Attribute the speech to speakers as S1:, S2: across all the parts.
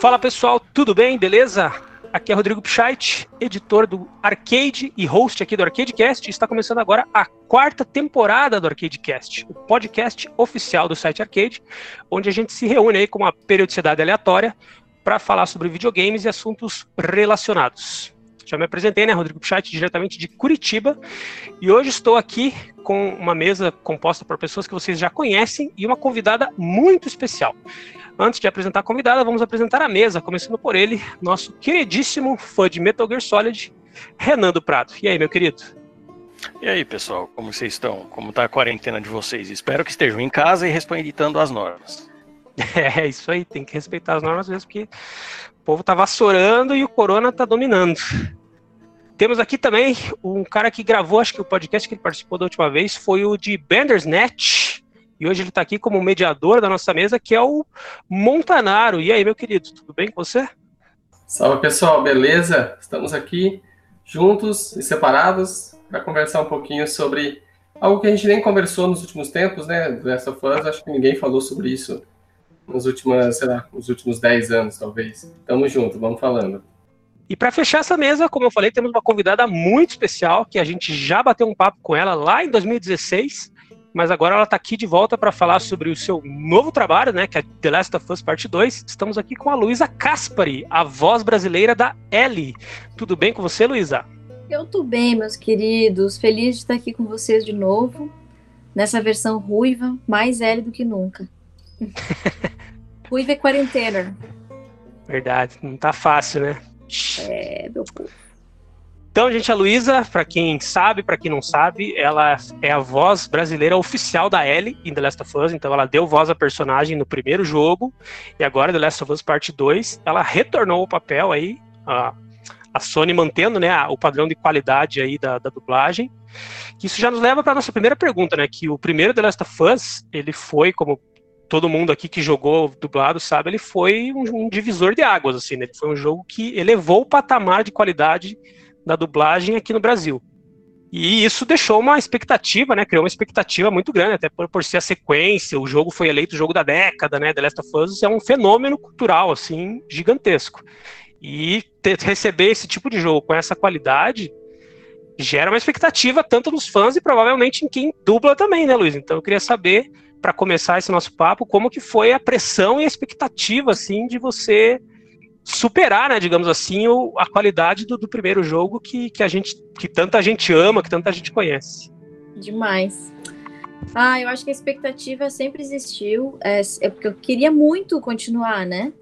S1: Fala pessoal, tudo bem? Beleza? Aqui é Rodrigo Pichait, editor do Arcade e host aqui do Arcadecast. Está começando agora a quarta temporada do Arcadecast, o podcast oficial do site Arcade, onde a gente se reúne aí com uma periodicidade aleatória para falar sobre videogames e assuntos relacionados. Já me apresentei, né, Rodrigo Pichait, diretamente de Curitiba, e hoje estou aqui com uma mesa composta por pessoas que vocês já conhecem e uma convidada muito especial. Antes de apresentar a convidada, vamos apresentar a mesa, começando por ele, nosso queridíssimo fã de Metal Gear Solid, Renan do Prado. E aí, meu querido?
S2: E aí, pessoal, como vocês estão? Como está a quarentena de vocês? Espero que estejam em casa e respeitando as normas.
S1: É, isso aí, tem que respeitar as normas mesmo, porque o povo tá vassourando e o corona tá dominando. Temos aqui também um cara que gravou, acho que o podcast que ele participou da última vez foi o de Bandersnatch, e hoje ele está aqui como mediador da nossa mesa, que é o Montanaro. E aí, meu querido, tudo bem com você?
S3: Salve pessoal, beleza? Estamos aqui juntos e separados para conversar um pouquinho sobre algo que a gente nem conversou nos últimos tempos, né? Dessa fãs, acho que ninguém falou sobre isso nos últimos, sei lá, nos últimos 10 anos, talvez. Tamo junto, vamos falando.
S1: E para fechar essa mesa, como eu falei, temos uma convidada muito especial que a gente já bateu um papo com ela lá em 2016 mas agora ela está aqui de volta para falar sobre o seu novo trabalho, né, que é The Last of Us Part 2. Estamos aqui com a Luísa Caspari, a voz brasileira da Ellie. Tudo bem com você, Luísa?
S4: Eu tô bem, meus queridos. Feliz de estar aqui com vocês de novo, nessa versão ruiva, mais Ellie do que nunca. Ruiva é quarentena.
S1: Verdade, não tá fácil, né?
S4: É, meu povo.
S1: Então, gente, a Luísa, para quem sabe, para quem não sabe, ela é a voz brasileira oficial da Ellie em The Last of Us. Então, ela deu voz à personagem no primeiro jogo e agora The Last of Us Parte 2, ela retornou o papel aí, a, a Sony mantendo, né, o padrão de qualidade aí da, da dublagem. Isso já nos leva para nossa primeira pergunta, né, que o primeiro The Last of Us, ele foi como todo mundo aqui que jogou dublado sabe, ele foi um, um divisor de águas, assim, né? Foi um jogo que elevou o patamar de qualidade da dublagem aqui no Brasil. E isso deixou uma expectativa, né? Criou uma expectativa muito grande, até por, por ser a sequência, o jogo foi eleito o jogo da década, né? The Last of Us é um fenômeno cultural, assim, gigantesco. E ter, receber esse tipo de jogo com essa qualidade gera uma expectativa tanto nos fãs e provavelmente em quem dubla também, né, Luiz? Então eu queria saber, para começar esse nosso papo, como que foi a pressão e a expectativa, assim, de você superar, né, digamos assim, o, a qualidade do, do, primeiro jogo que, que a gente, que tanta gente ama, que tanta gente conhece.
S4: Demais. Ah, eu acho que a expectativa sempre existiu, é, é porque eu queria muito continuar, né?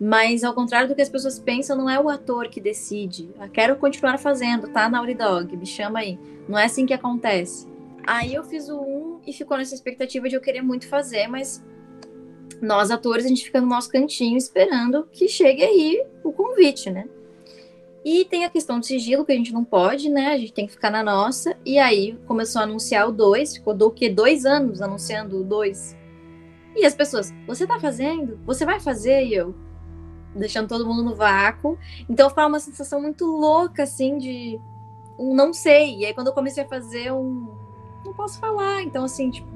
S4: Mas ao contrário do que as pessoas pensam, não é o ator que decide. Eu quero continuar fazendo, tá? Na Dog, me chama aí. Não é assim que acontece. Aí eu fiz o 1 e ficou nessa expectativa de eu querer muito fazer, mas nós atores, a gente fica no nosso cantinho esperando que chegue aí o convite, né? E tem a questão do sigilo, que a gente não pode, né? A gente tem que ficar na nossa. E aí começou a anunciar o 2, ficou do que? Dois anos anunciando o 2. E as pessoas, você tá fazendo? Você vai fazer? E eu, deixando todo mundo no vácuo. Então foi uma sensação muito louca, assim, de um não sei. E aí quando eu comecei a fazer, um posso falar. Então, assim, tipo,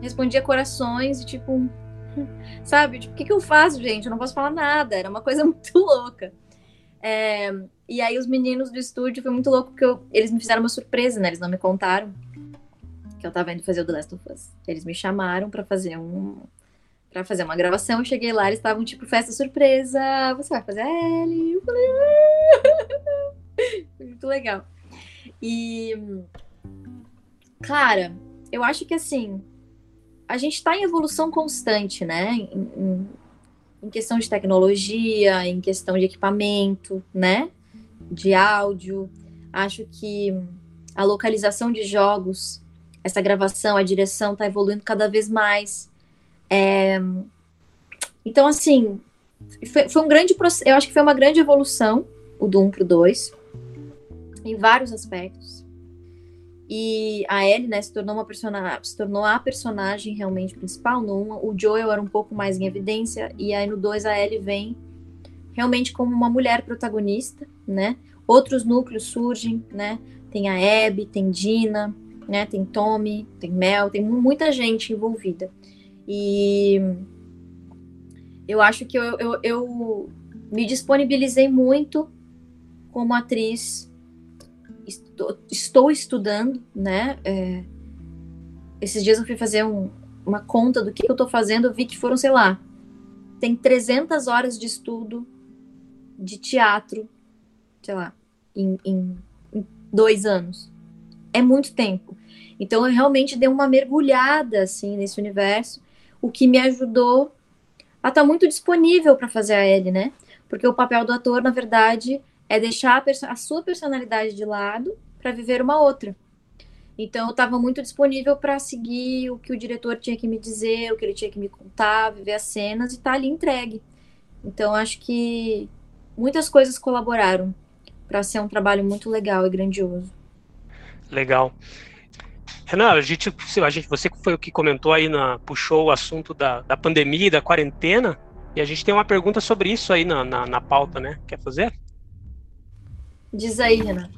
S4: respondia corações e tipo, Sabe? Tipo, o que, que eu faço, gente? Eu não posso falar nada. Era uma coisa muito louca. É, e aí os meninos do estúdio foi muito louco porque eu, eles me fizeram uma surpresa, né? Eles não me contaram que eu tava indo fazer o The Last of Us. Eles me chamaram para fazer um para fazer uma gravação. Eu cheguei lá, eles estavam tipo festa surpresa. Você vai fazer a Ellie? Eu falei, ah! muito legal. E cara, eu acho que assim, a gente está em evolução constante, né? Em, em, em, questão de tecnologia, em questão de equipamento, né? De áudio. Acho que a localização de jogos, essa gravação, a direção está evoluindo cada vez mais. É... Então, assim, foi, foi um grande processo. Eu acho que foi uma grande evolução, o do 1 para o 2, em vários aspectos. E a Ellie, né, se tornou uma personagem, se tornou a personagem realmente principal. No 1, o Joel era um pouco mais em evidência, e aí no 2 a Ellie vem realmente como uma mulher protagonista, né? Outros núcleos surgem, né? Tem a Abby, tem Dina, né? Tem Tommy, tem Mel, tem muita gente envolvida. E eu acho que eu, eu, eu me disponibilizei muito como atriz estou, estou estudando, né? É, esses dias eu fui fazer um, uma conta do que, eu estou fazendo, vi que foram, sei lá, tem 300 horas de estudo de teatro, sei lá, em, em, em dois anos. É muito tempo. Então eu realmente dei uma mergulhada assim nesse universo, o que me ajudou a estar tá muito disponível para fazer a Ellie, né? Porque o papel do ator, na verdade, é deixar a, a sua personalidade de lado para viver uma outra. Então eu estava muito disponível para seguir o que o diretor tinha que me dizer, o que ele tinha que me contar, viver as cenas e estar tá ali entregue. Então acho que muitas coisas colaboraram para ser um trabalho muito legal e grandioso.
S1: Legal. Renan, a gente, a gente, você foi o que comentou aí, na, puxou o assunto da, da pandemia e da quarentena, e a gente tem uma pergunta sobre isso aí na, na, na pauta, né? Quer fazer?
S4: Diz aí, Renan.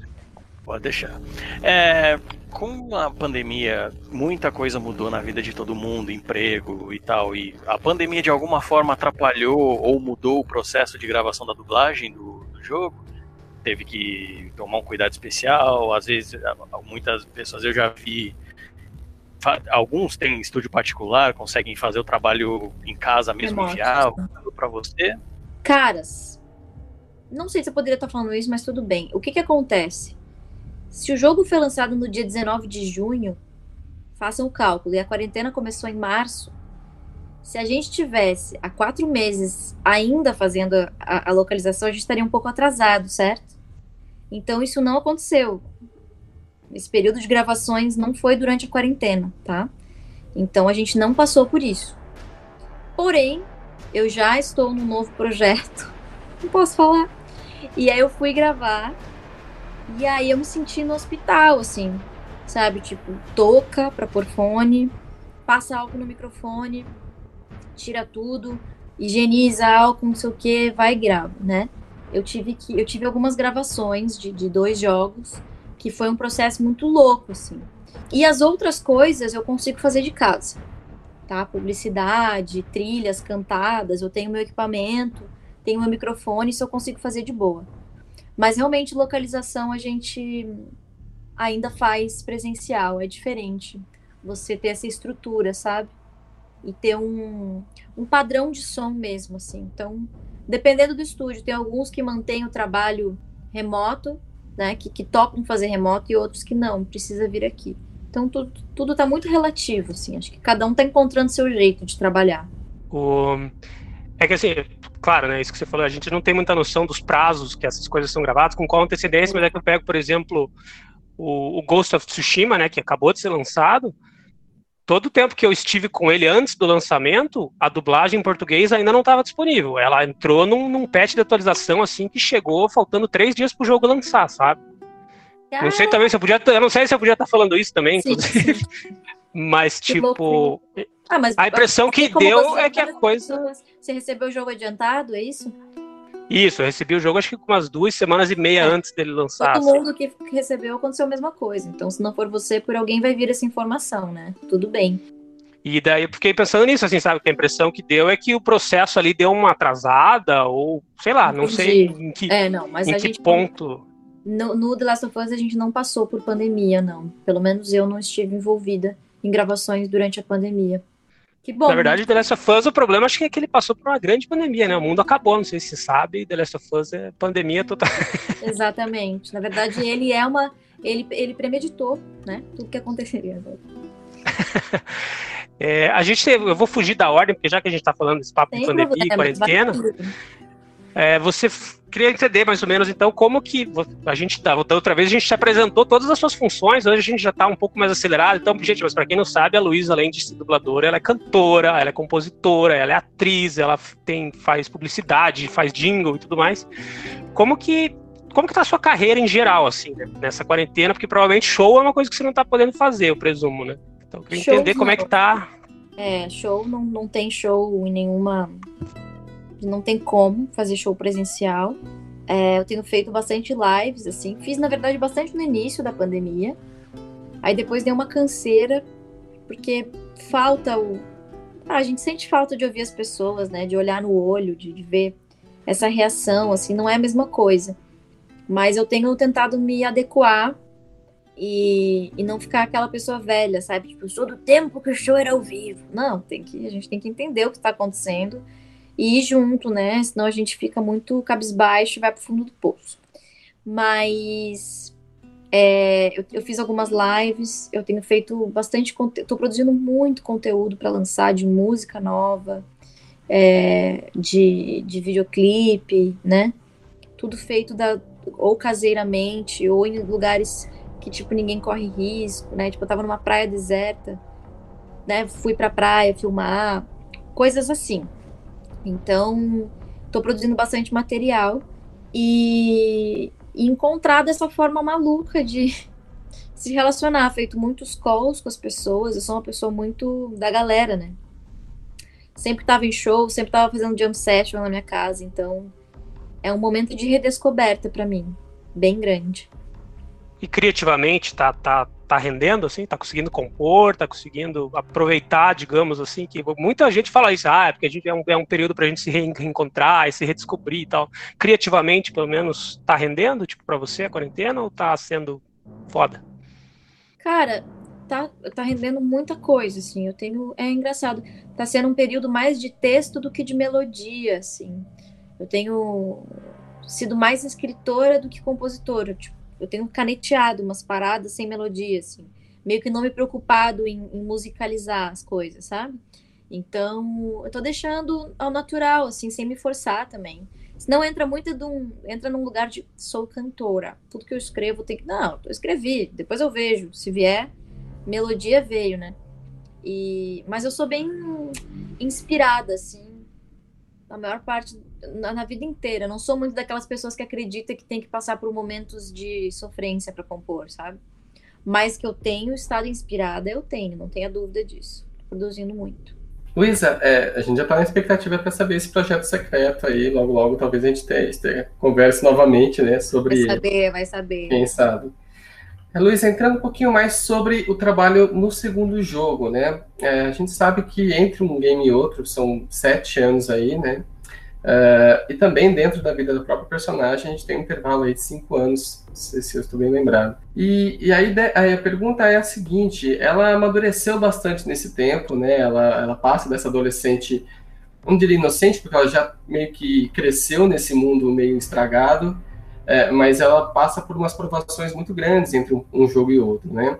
S2: Pode deixar. É, com a pandemia, muita coisa mudou na vida de todo mundo, emprego e tal. E a pandemia de alguma forma atrapalhou ou mudou o processo de gravação da dublagem do, do jogo. Teve que tomar um cuidado especial. Às vezes, muitas pessoas eu já vi. Alguns têm estúdio particular, conseguem fazer o trabalho em casa mesmo enviar para você.
S4: Caras, não sei se eu poderia estar falando isso, mas tudo bem. O que que acontece? Se o jogo foi lançado no dia 19 de junho, façam o cálculo, e a quarentena começou em março, se a gente tivesse há quatro meses ainda fazendo a, a, localização, a gente estaria um pouco atrasado, certo? Então isso não aconteceu. Esse período de gravações não foi durante a quarentena, tá? Então a gente não passou por isso. Porém, eu já estou num novo projeto. Não posso falar. E aí eu fui gravar e aí eu me senti no hospital, assim, sabe? Tipo, toca pra pôr fone, passa álcool no microfone, tira tudo, higieniza álcool, não sei o que, vai e grava, né? Eu tive que eu tive algumas gravações de, de dois jogos que foi um processo muito louco, assim. E as outras coisas eu consigo fazer de casa, tá? Publicidade, trilhas cantadas, eu tenho meu equipamento, tenho meu microfone, isso eu consigo fazer de boa. Mas realmente localização a gente ainda faz presencial, é diferente. Você ter essa estrutura, sabe? E ter um, um padrão de som mesmo, assim. Então, dependendo do estúdio, tem alguns que mantêm o trabalho remoto, né? Que, que topam fazer remoto e outros que não, precisa vir aqui. Então, tudo, tudo tá muito relativo, assim. Acho que cada um tá encontrando seu jeito de trabalhar.
S1: O... É que assim, claro, né? Isso que você falou, a gente não tem muita noção dos prazos que essas coisas são gravadas, com qual antecedência, mas é que eu pego, por exemplo, o, o Ghost of Tsushima, né? Que acabou de ser lançado. Todo o tempo que eu estive com ele antes do lançamento, a dublagem em português ainda não estava disponível. Ela entrou num, num patch de atualização assim que chegou faltando três dias para o jogo lançar, sabe? Ah. Não sei também se eu podia, eu não sei se eu podia estar falando isso também, sim, inclusive. Sim. Mas tipo, ah, mas a impressão que deu é que a coisa.
S4: Você recebeu o jogo adiantado, é isso?
S1: Isso, eu recebi o jogo acho que com umas duas semanas e meia é. antes dele lançar.
S4: Todo assim. mundo que recebeu aconteceu a mesma coisa. Então, se não for você, por alguém vai vir essa informação, né? Tudo bem.
S1: E daí eu fiquei pensando nisso, assim, sabe? Que a impressão que deu é que o processo ali deu uma atrasada, ou sei lá, Entendi. não sei em que, é, não, mas em que gente, ponto.
S4: No, no The Last of Us a gente não passou por pandemia, não. Pelo menos eu não estive envolvida em gravações durante a pandemia.
S1: Que bom. Na verdade, The Last of Us, o problema acho que é que ele passou por uma grande pandemia, né? O mundo acabou, não sei se você sabe, The Last of Us é pandemia total.
S4: Exatamente. Na verdade, ele é uma. Ele, ele premeditou, né? Tudo que aconteceria agora.
S1: é, a gente eu vou fugir da ordem, porque já que a gente está falando desse papo Tem de pandemia e quarentena. É, você queria entender mais ou menos, então, como que a gente, da outra vez, a gente te apresentou todas as suas funções, hoje a gente já está um pouco mais acelerado. Então, gente, mas para quem não sabe, a Luísa, além de ser dubladora, ela é cantora, ela é compositora, ela é atriz, ela tem, faz publicidade, faz jingle e tudo mais. Como que como que tá a sua carreira em geral, assim, né, nessa quarentena, porque provavelmente show é uma coisa que você não tá podendo fazer, eu presumo, né? Então, eu queria show entender como é que tá.
S4: É, show não, não tem show em nenhuma. Não tem como fazer show presencial. É, eu tenho feito bastante lives, assim. Fiz, na verdade, bastante no início da pandemia. Aí depois deu uma canseira, porque falta o. Ah, a gente sente falta de ouvir as pessoas, né? De olhar no olho, de, de ver essa reação, assim, não é a mesma coisa. Mas eu tenho tentado me adequar e, e não ficar aquela pessoa velha, sabe? Tipo, eu sou do tempo que o show era ao vivo. Não, tem que, a gente tem que entender o que está acontecendo e ir junto, né? Senão a gente fica muito cabisbaixo e vai pro fundo do poço. Mas é, eu, eu, fiz algumas lives, eu tenho feito bastante conteúdo, estou produzindo muito conteúdo para lançar de música nova, é, de, de videoclipe, né? Tudo feito da, ou caseiramente, ou em lugares que, tipo, ninguém corre risco, né? Tipo, eu tava numa praia deserta, né? Fui pra praia filmar, coisas assim. Então, tô produzindo bastante material e, e encontrar dessa forma maluca de se relacionar, feito muitos calls com as pessoas. Eu sou uma pessoa muito da galera, né? Sempre tava em show, sempre tava fazendo jump session na minha casa, então é um momento de redescoberta para mim, bem grande.
S1: E criativamente tá, tá, tá rendendo, assim? Tá conseguindo compor, tá conseguindo aproveitar, digamos assim, que muita gente fala isso, ah, é porque a gente é um, é um período pra gente se reencontrar e se redescobrir e tal. Criativamente, pelo menos, tá rendendo, tipo, pra você a quarentena ou tá sendo foda?
S4: Cara, tá, tá rendendo muita coisa, assim. Eu tenho. É engraçado. Tá sendo um período mais de texto do que de melodia, assim. Eu tenho sido mais escritora do que compositora. Tipo, eu tenho caneteado umas paradas sem melodia, assim. Meio que não me preocupado em, em musicalizar as coisas, sabe? Então, eu tô deixando ao natural, assim, sem me forçar também. Senão entra muito de um, entra num lugar de sou cantora. Tudo que eu escrevo tem que. Não, eu escrevi, depois eu vejo. Se vier, melodia veio, né? E, mas eu sou bem inspirada, assim, na maior parte, na, na, vida inteira. Eu não sou muito daquelas pessoas que acreditam que tem que passar por momentos de sofrência para compor, sabe? Mas que eu tenho estado inspirada, eu tenho, não tenha dúvida disso. Produzindo muito.
S3: Luísa, é, a gente já está na expectativa para saber esse projeto secreto aí. Logo, logo, talvez a gente tenha, tenha converse novamente, né? Sobre.
S4: Vai saber, vai saber.
S3: Quem sabe. É, Luiz, entrando um pouquinho mais sobre o trabalho no segundo jogo, né? É, a gente sabe que entre um game e outro são sete anos aí, né? É, e também dentro da vida do próprio personagem a gente tem um intervalo aí de cinco anos, se, se eu estou bem lembrado. E, e aí, aí, a pergunta é a seguinte: ela amadureceu bastante nesse tempo, né? Ela, ela passa dessa adolescente, não diria inocente, porque ela já meio que cresceu nesse mundo meio estragado é, mas ela passa por umas provações muito grandes entre um, um jogo e outro, né?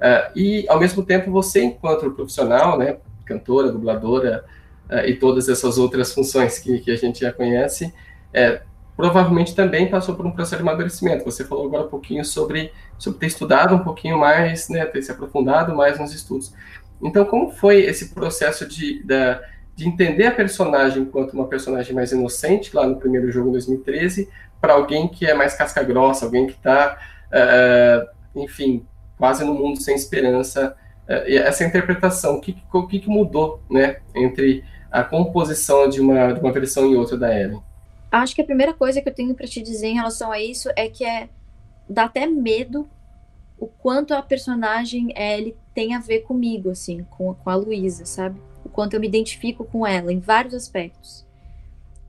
S3: É, e, ao mesmo tempo, você, enquanto profissional, né, cantora, dubladora é, e todas essas outras funções que, que a gente já conhece, é, provavelmente também passou por um processo de amadurecimento. Você falou agora um pouquinho sobre, sobre ter estudado um pouquinho mais, né, ter se aprofundado mais nos estudos. Então, como foi esse processo de, de, de entender a personagem enquanto uma personagem mais inocente, lá no primeiro jogo em 2013, para alguém que é mais casca grossa, alguém que está, uh, é, enfim, quase no mundo sem esperança. Uh, essa interpretação, o que, o que, mudou né, entre a composição de uma, de uma versão e outra da Ellen?
S4: Acho que a primeira coisa que eu tenho para te dizer em relação a isso é que é dá até medo o quanto a personagem ele tem a ver comigo, assim, com, com a Luísa, sabe? O quanto eu me identifico com ela em vários aspectos.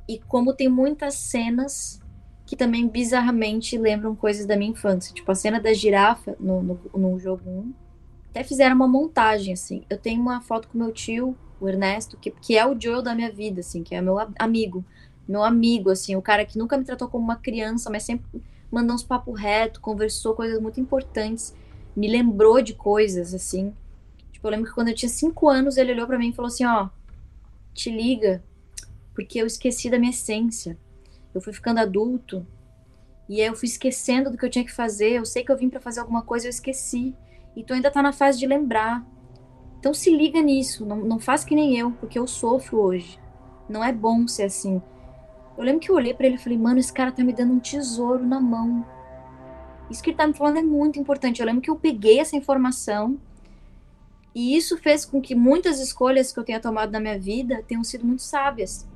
S4: E como tem muitas cenas que também bizarramente lembram coisas da minha infância. Tipo, a cena da girafa no, no, no jogo 1. Até fizeram uma montagem, assim. Eu tenho uma foto com meu tio, o Ernesto, que, que é o Joel da minha vida, assim, que é meu amigo. Meu amigo, assim, o cara que nunca me tratou como uma criança, mas sempre mandou uns papo reto, conversou coisas muito importantes, me lembrou de coisas, assim. Tipo, eu lembro que quando eu tinha cinco anos, ele olhou para mim e falou assim, ó, te liga, porque eu esqueci da minha essência eu fui ficando adulto e aí eu fui esquecendo do que eu tinha que fazer. Eu sei que eu vim para fazer alguma coisa, eu esqueci. E tu ainda tá na fase de lembrar. Então se liga nisso, não, não faz que nem eu, porque eu sofro hoje. Não é bom ser assim. Eu lembro que eu olhei para ele e falei, mano, esse cara tá me dando um tesouro na mão. Isso que ele tá me falando é muito importante. Eu lembro que eu peguei essa informação e isso fez com que muitas escolhas que eu tenha tomado na minha vida tenham sido muito sábias.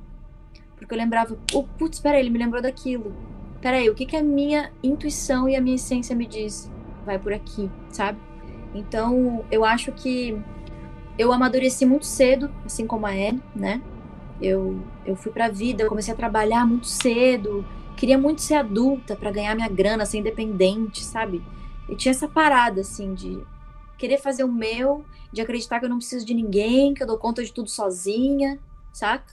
S4: Porque eu lembrava, oh, putz, peraí, ele me lembrou daquilo. Peraí, o que, que a minha intuição e a minha essência me diz? Vai por aqui, sabe? Então, eu acho que eu amadureci muito cedo, assim como a Ellie, né? Eu, eu fui pra vida, eu comecei a trabalhar muito cedo, queria muito ser adulta para ganhar minha grana, ser independente, sabe? E tinha essa parada, assim, de querer fazer o meu, de acreditar que eu não preciso de ninguém, que eu dou conta de tudo sozinha, saca?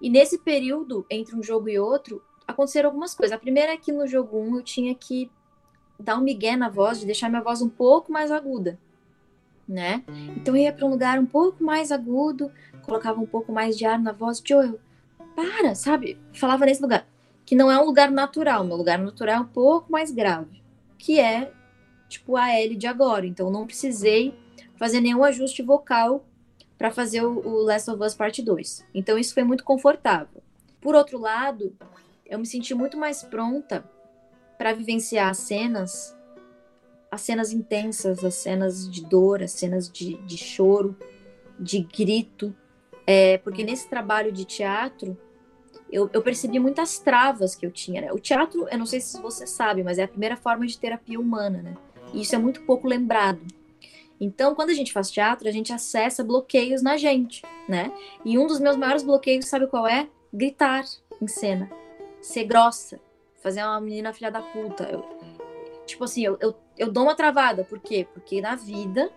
S4: E nesse período, entre um jogo e outro, aconteceram algumas coisas. A primeira é que no jogo 1 eu tinha que dar um migué na voz, de deixar minha voz um pouco mais aguda, né? Então eu ia para um lugar um pouco mais agudo, colocava um pouco mais de ar na voz, Joel, para, sabe? Falava nesse lugar, que não é um lugar natural, meu lugar natural é um pouco mais grave, que é tipo a L de agora. Então não precisei fazer nenhum ajuste vocal para fazer o, o Last of Us Parte 2. Então isso foi muito confortável. Por outro lado, eu me senti muito mais pronta para vivenciar as cenas, as cenas intensas, as cenas de dor, as cenas de, de choro, de grito, é, porque nesse trabalho de teatro eu, eu, percebi muitas travas que eu tinha. Né? O teatro, eu não sei se você sabe, mas é a primeira forma de terapia humana, né? E isso é muito pouco lembrado. Então, quando a gente faz teatro, a gente acessa bloqueios na gente, né? E um dos meus maiores bloqueios, sabe qual é? Gritar em cena, ser grossa, fazer uma menina filha da puta. Eu, tipo assim, eu, eu, eu dou uma travada. Por quê? Porque na vida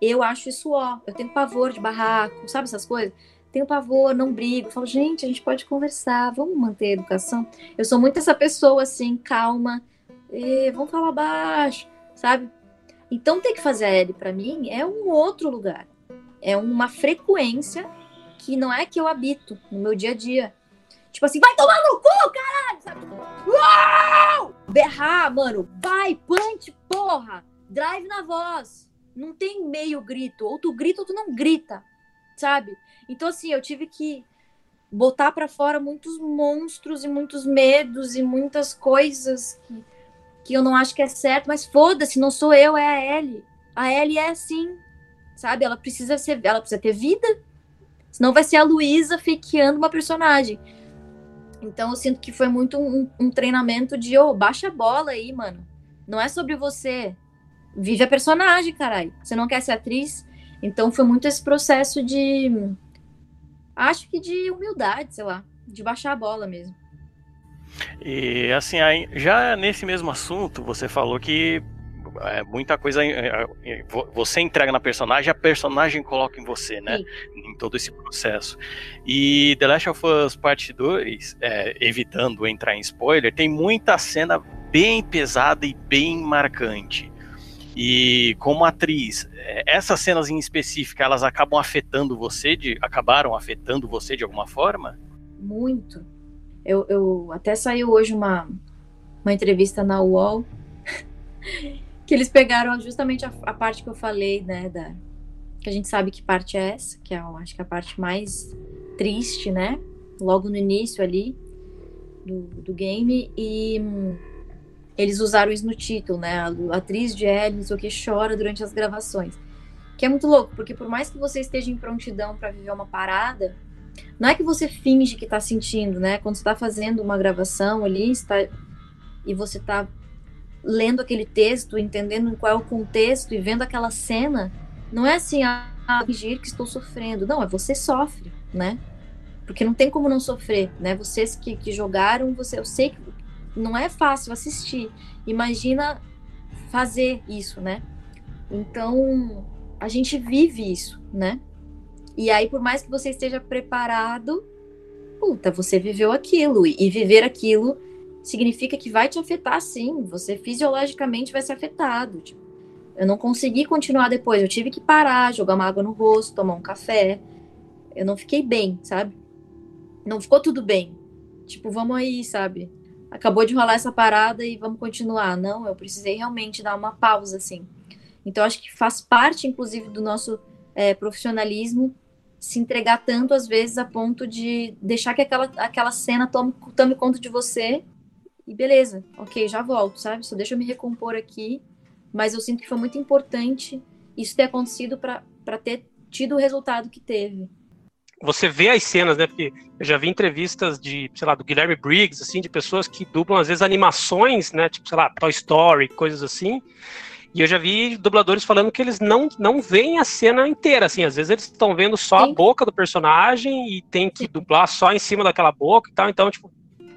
S4: eu acho isso ó. Eu tenho pavor de barraco, sabe essas coisas? Tenho pavor, não brigo. Falo, gente, a gente pode conversar, vamos manter a educação. Eu sou muito essa pessoa assim, calma, e, vamos falar baixo, sabe? Então, ter que fazer a L para mim é um outro lugar. É uma frequência que não é que eu habito no meu dia a dia. Tipo assim, vai tomar no cu, caralho! Sabe? Uau! Berrar, mano. Vai, punch, porra! Drive na voz. Não tem meio grito. Ou tu grita ou tu não grita. Sabe? Então, assim, eu tive que botar para fora muitos monstros e muitos medos e muitas coisas que que eu não acho que é certo, mas foda-se, não sou eu, é a Ellie. A Ellie é assim, sabe? Ela precisa ser, ela precisa ter vida, senão vai ser a Luísa fiqueando uma personagem. Então eu sinto que foi muito um, um treinamento de, ô, oh, baixa a bola aí, mano. Não é sobre você. Vive a personagem, caralho. Você não quer ser atriz? Então foi muito esse processo de. Acho que de humildade, sei lá. De baixar a bola mesmo.
S2: E assim, já nesse mesmo assunto, você falou que é, muita coisa é, é, você entrega na personagem, a personagem coloca em você, né? Sim. Em todo esse processo. E The Last of Us Part 2, é, evitando entrar em spoiler, tem muita cena bem pesada e bem marcante. E como atriz, é, essas cenas em específico, elas acabam afetando você, de, acabaram afetando você de alguma forma?
S4: Muito eu, eu até saiu hoje uma, uma entrevista na UOL que eles pegaram justamente a, a, parte que eu falei, né, da, que a gente sabe que parte é essa, que é, eu acho que é a parte mais triste, né, logo no início ali do, do game, e hum, eles usaram isso no título, né, a, a atriz de não sei o que, chora durante as gravações, que é muito louco, porque por mais que você esteja em prontidão para viver uma parada, não é que você finge que está sentindo, né? Quando você está fazendo uma gravação ali está, e você está lendo aquele texto, entendendo qual é o contexto e vendo aquela cena, não é assim, ah, fingir que estou sofrendo. Não, é você sofre, né? Porque não tem como não sofrer, né? Vocês que, que jogaram, você, eu sei que não é fácil assistir. Imagina fazer isso, né? Então, a gente vive isso, né? E aí, por mais que você esteja preparado, puta, você viveu aquilo. E viver aquilo significa que vai te afetar sim. Você fisiologicamente vai ser afetado. Tipo, eu não consegui continuar depois. Eu tive que parar, jogar uma água no rosto, tomar um café. Eu não fiquei bem, sabe? Não ficou tudo bem. Tipo, vamos aí, sabe? Acabou de rolar essa parada e vamos continuar. Não, eu precisei realmente dar uma pausa, assim. Então, acho que faz parte, inclusive, do nosso é, profissionalismo se entregar tanto às vezes a ponto de deixar que aquela, aquela cena tome, tome conta de você e beleza, ok, já volto, sabe? Só deixa eu me recompor aqui. Mas eu sinto que foi muito importante isso ter acontecido para ter tido o resultado que teve.
S1: Você vê as cenas, né? Porque eu já vi entrevistas de, sei lá, do Guilherme Briggs, assim, de pessoas que dublam, às vezes, animações, né? Tipo, sei lá, Toy Story, coisas assim. E eu já vi dubladores falando que eles não, não veem a cena inteira, assim, às vezes eles estão vendo só Sim. a boca do personagem e tem que dublar só em cima daquela boca e tal, então, tipo,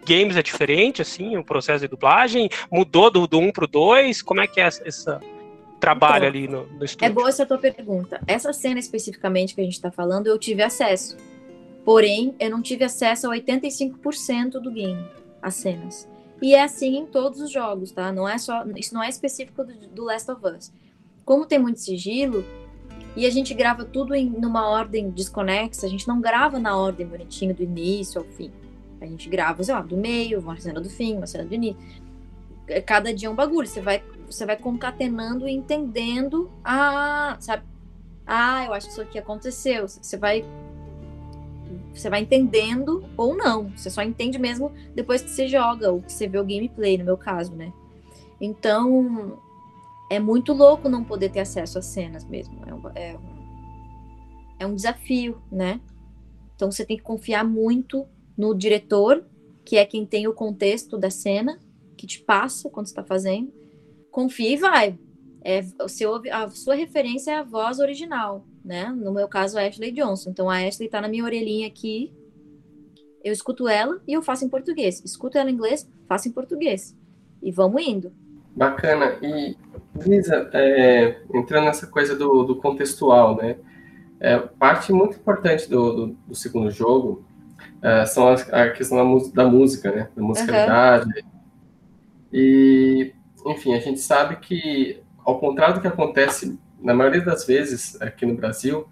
S1: games é diferente, assim, o processo de dublagem? Mudou do, do 1 pro 2? Como é que é esse trabalho então, ali no, no estúdio?
S4: É boa essa tua pergunta. Essa cena especificamente que a gente está falando, eu tive acesso. Porém, eu não tive acesso a 85% do game, as cenas. E é assim em todos os jogos, tá? Não é só, isso não é específico do, do Last of Us. Como tem muito sigilo, e a gente grava tudo em numa ordem desconexa, a gente não grava na ordem bonitinho do início ao fim. A gente grava, sei lá, do meio, uma cena do fim, uma cena do início. É, cada dia é um bagulho. Você vai, você vai concatenando e entendendo. Ah, sabe? Ah, eu acho que isso aqui aconteceu. Você vai. Você vai entendendo ou não. Você só entende mesmo depois que você joga ou que você vê o gameplay, no meu caso, né? Então, é muito louco não poder ter acesso às cenas mesmo. É um, é um, é um desafio, né? Então você tem que confiar muito no diretor, que é quem tem o contexto da cena, que te passa quando está fazendo. Confia e vai. É, você ouve, a sua referência é a voz original, né? No meu caso, a Ashley Johnson. Então a Ashley está na minha orelhinha aqui. Eu escuto ela e eu faço em português. Escuto ela em inglês, faço em português. E vamos indo.
S3: Bacana. E, Lisa, é, entrando nessa coisa do, do contextual, né? É, parte muito importante do, do, do segundo jogo uh, são a, a questão da, da, música, né? Da musicalidade. Uhum. E, enfim, a gente sabe que, ao contrário do que acontece na maioria das vezes aqui no Brasil,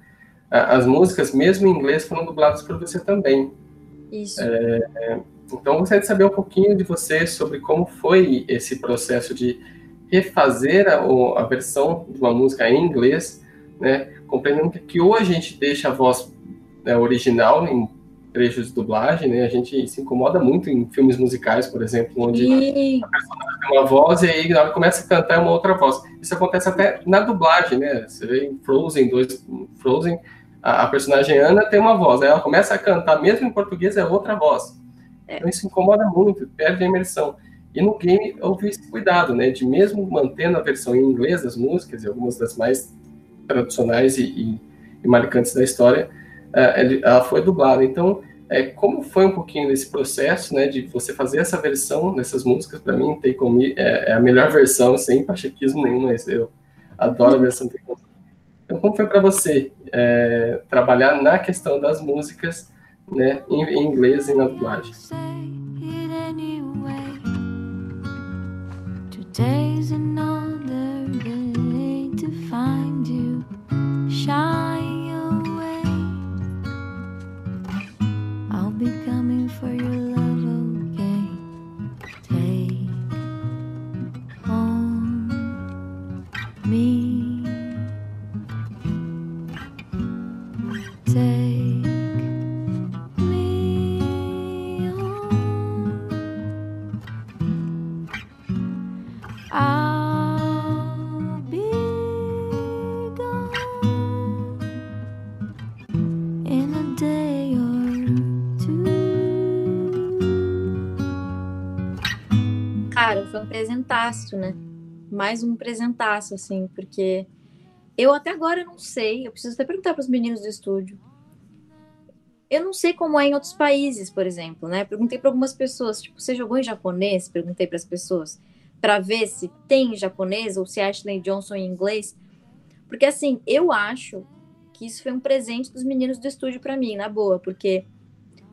S3: as músicas, mesmo em inglês, foram dubladas por você também.
S4: Isso.
S3: É, então, eu gostaria de saber um pouquinho de você sobre como foi esse processo de refazer a, a versão de uma música em inglês, né? Compreendendo que ou a gente deixa a voz né, original em trechos de dublagem, né? A gente se incomoda muito em filmes musicais, por exemplo, onde e... a personagem tem uma voz e aí na hora começa a cantar é uma outra voz. Isso acontece até na dublagem, né? Você vê em Frozen 2, Frozen, a, a personagem Ana tem uma voz, ela começa a cantar, mesmo em português, é outra voz. É. Então isso incomoda muito, perde a imersão. E no game houve esse cuidado, né? De mesmo mantendo a versão em inglês das músicas, e algumas das mais tradicionais e, e, e marcantes da história, ela foi dublada. Então, é, como foi um pouquinho desse processo, né, de você fazer essa versão dessas músicas? Para mim, Take On Me é, é, a melhor versão, sem pachequismo nenhum, mas eu adoro a versão Take On Me. Então, como foi para você é, trabalhar na questão das músicas, né, em, em inglês e na dublagem? Today's another day to find you shine.
S4: Presentaço, né? Mais um presentaço, assim, porque eu até agora não sei, eu preciso até perguntar para os meninos do estúdio. Eu não sei como é em outros países, por exemplo, né? Perguntei para algumas pessoas, tipo, você jogou em japonês? Perguntei para as pessoas, para ver se tem em japonês ou se Ashley Johnson em inglês. Porque, assim, eu acho que isso foi um presente dos meninos do estúdio para mim, na boa, porque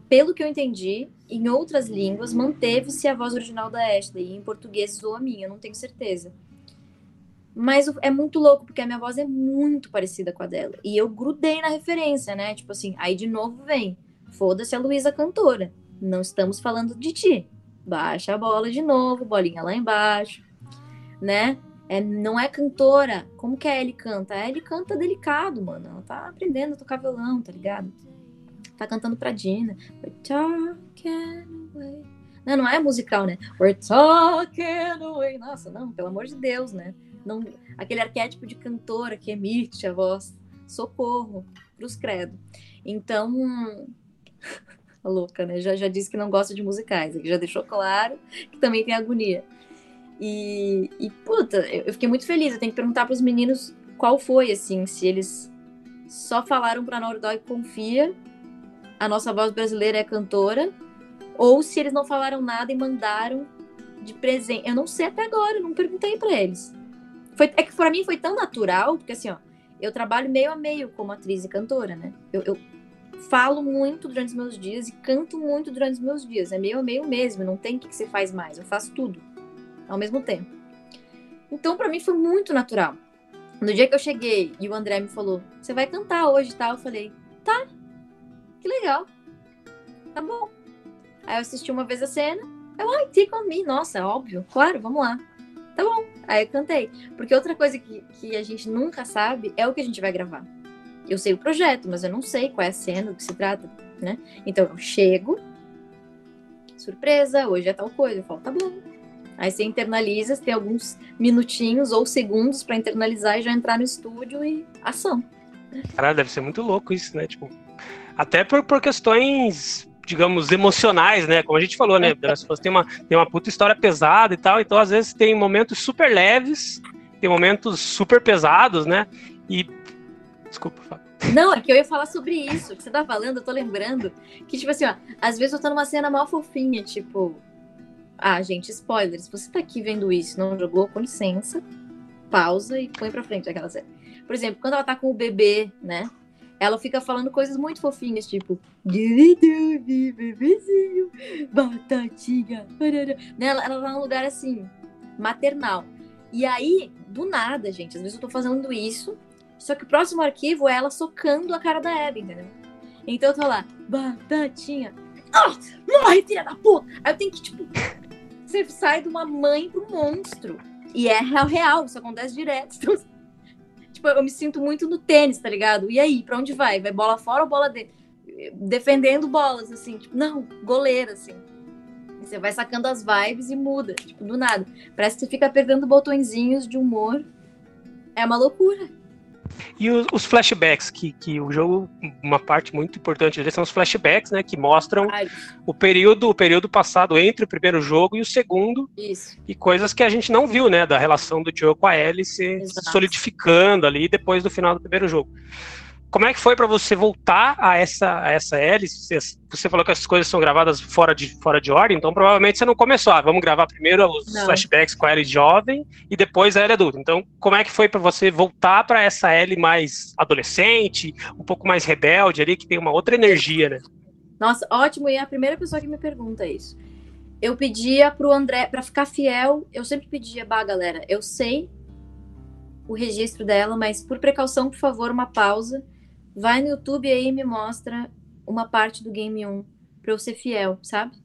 S4: pelo que eu entendi, em outras línguas manteve-se a voz original da Ashley, e em português usou a minha, não tenho certeza. Mas é muito louco, porque a minha voz é muito parecida com a dela. E eu grudei na referência, né? Tipo assim, aí de novo vem. Foda-se a Luísa cantora. Não estamos falando de ti. Baixa a bola de novo, bolinha lá embaixo, né? É, não é cantora. Como que a Ellie canta? A Ellie canta delicado, mano. Ela tá aprendendo a tocar violão, tá ligado? Tá cantando pra Dina. We're talking away. Não, não é musical, né? We're talking away. Nossa, não, pelo amor de Deus, né? Não, aquele arquétipo de cantora que emite a voz. Socorro, pros credo. Então, louca, né? Já, já disse que não gosta de musicais, já deixou claro que também tem agonia. E, e puta, eu fiquei muito feliz. Eu tenho que perguntar para os meninos qual foi, assim, se eles só falaram para Nordói confia, a nossa voz brasileira é cantora, ou se eles não falaram nada e mandaram de presente. Eu não sei até agora, não perguntei para eles. Foi, é que para mim foi tão natural, porque assim, ó, eu trabalho meio a meio como atriz e cantora, né? Eu, eu falo muito durante os meus dias e canto muito durante os meus dias. É meio a meio mesmo, não tem o que, que você faz mais, eu faço tudo ao mesmo tempo. Então, para mim foi muito natural. No dia que eu cheguei e o André me falou: Você vai cantar hoje e tal, eu falei: Tá, que legal, tá bom. Aí eu assisti uma vez a cena, eu, ai, take on me, nossa, óbvio, claro, vamos lá. Tá bom. Aí eu cantei. Porque outra coisa que, que a gente nunca sabe é o que a gente vai gravar. Eu sei o projeto, mas eu não sei qual é a cena, do que se trata, né? Então eu chego, surpresa, hoje é tal coisa. Eu falo, tá bom. Aí você internaliza, tem alguns minutinhos ou segundos para internalizar e já entrar no estúdio e ação.
S1: Cara, deve ser muito louco isso, né? Tipo, até por, por questões, digamos, emocionais, né? Como a gente falou, né? As pessoas têm uma, tem uma puta história pesada e tal, então às vezes tem momentos super leves, tem momentos super pesados, né? E. Desculpa, Fábio.
S4: Não, é que eu ia falar sobre isso que você tá falando, eu tô lembrando. Que, tipo assim, ó, às vezes eu tô numa cena mal fofinha, tipo, ah, gente, spoiler. Se você tá aqui vendo isso não jogou, com licença, pausa e põe pra frente aquela série. Por exemplo, quando ela tá com o bebê, né? Ela fica falando coisas muito fofinhas, tipo, bebezinho, batatinha, né? Ela, ela tá num lugar assim, maternal. E aí, do nada, gente, às vezes eu tô fazendo isso, só que o próximo arquivo é ela socando a cara da Abby, entendeu? Então eu tô lá, batatinha, oh, morre, filha da puta! Aí eu tenho que, tipo, você sai de uma mãe pro monstro. E é real, real, isso acontece direto. Então, tipo, eu me sinto muito no tênis, tá ligado? E aí, pra onde vai? Vai bola fora ou bola dentro? Defendendo bolas, assim, tipo, não, goleira, assim. Você vai sacando as vibes e muda, tipo, do nada. Parece que você fica perdendo botõezinhos de humor. É uma loucura.
S1: E os, os, flashbacks, que, que o jogo, uma parte muito importante deles são os flashbacks, né? Que mostram Ai. o período, o período passado entre o primeiro jogo e o segundo.
S4: Isso.
S1: E coisas que a gente não viu, né? Da relação do Joe com a Ellie se solidificando ali depois do final do primeiro jogo. Como é que foi para você voltar a essa, a essa hélice? Você, você, falou que as coisas são gravadas fora de, fora de ordem, então provavelmente você não começou. Ah, vamos gravar primeiro os não. flashbacks com a Ellie jovem e depois a Ellie adulta. Então, como é que foi para você voltar para essa Ellie mais adolescente, um pouco mais rebelde ali, que tem uma outra energia, né?
S4: Nossa, ótimo. E é a primeira pessoa que me pergunta isso. Eu pedia pro André, para ficar fiel, eu sempre pedia, bah, galera, eu sei o registro dela, mas por precaução, por favor, uma pausa vai no YouTube e aí me mostra uma parte do game 1 para eu ser fiel, sabe?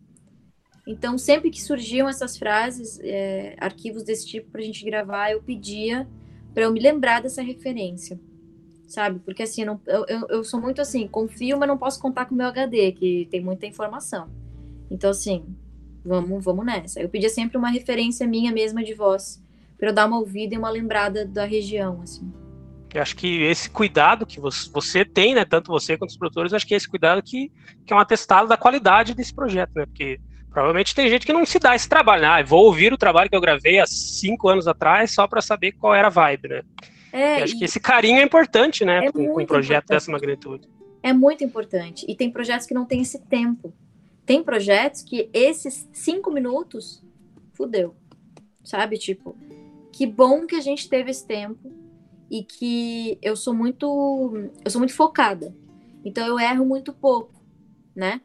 S4: Então, sempre que surgiam essas frases, é, arquivos desse tipo para a gente gravar, eu pedia para eu me lembrar dessa referência, sabe? Porque assim, não, eu, eu sou muito assim, confio, mas não posso contar com o meu HD, que tem muita informação. Então, assim, vamos, vamos nessa. Eu pedia sempre uma referência minha mesma de voz, para eu dar uma ouvida e uma lembrada da região, assim.
S1: Eu acho que esse cuidado que você tem, né, tanto você quanto os produtores, acho que é esse cuidado que, que é um atestado da qualidade desse projeto, né? Porque provavelmente tem gente que não se dá esse trabalho, né? Ah, vou ouvir o trabalho que eu gravei há cinco anos atrás só para saber qual era a vibe, né? É, acho que esse carinho é importante, né, é com, com um projeto importante. dessa magnitude.
S4: É muito importante. E tem projetos que não têm esse tempo. Tem projetos que esses cinco minutos, fudeu. Sabe? Tipo, que bom que a gente teve esse tempo e que eu sou muito eu sou muito focada. Então eu erro muito pouco, né?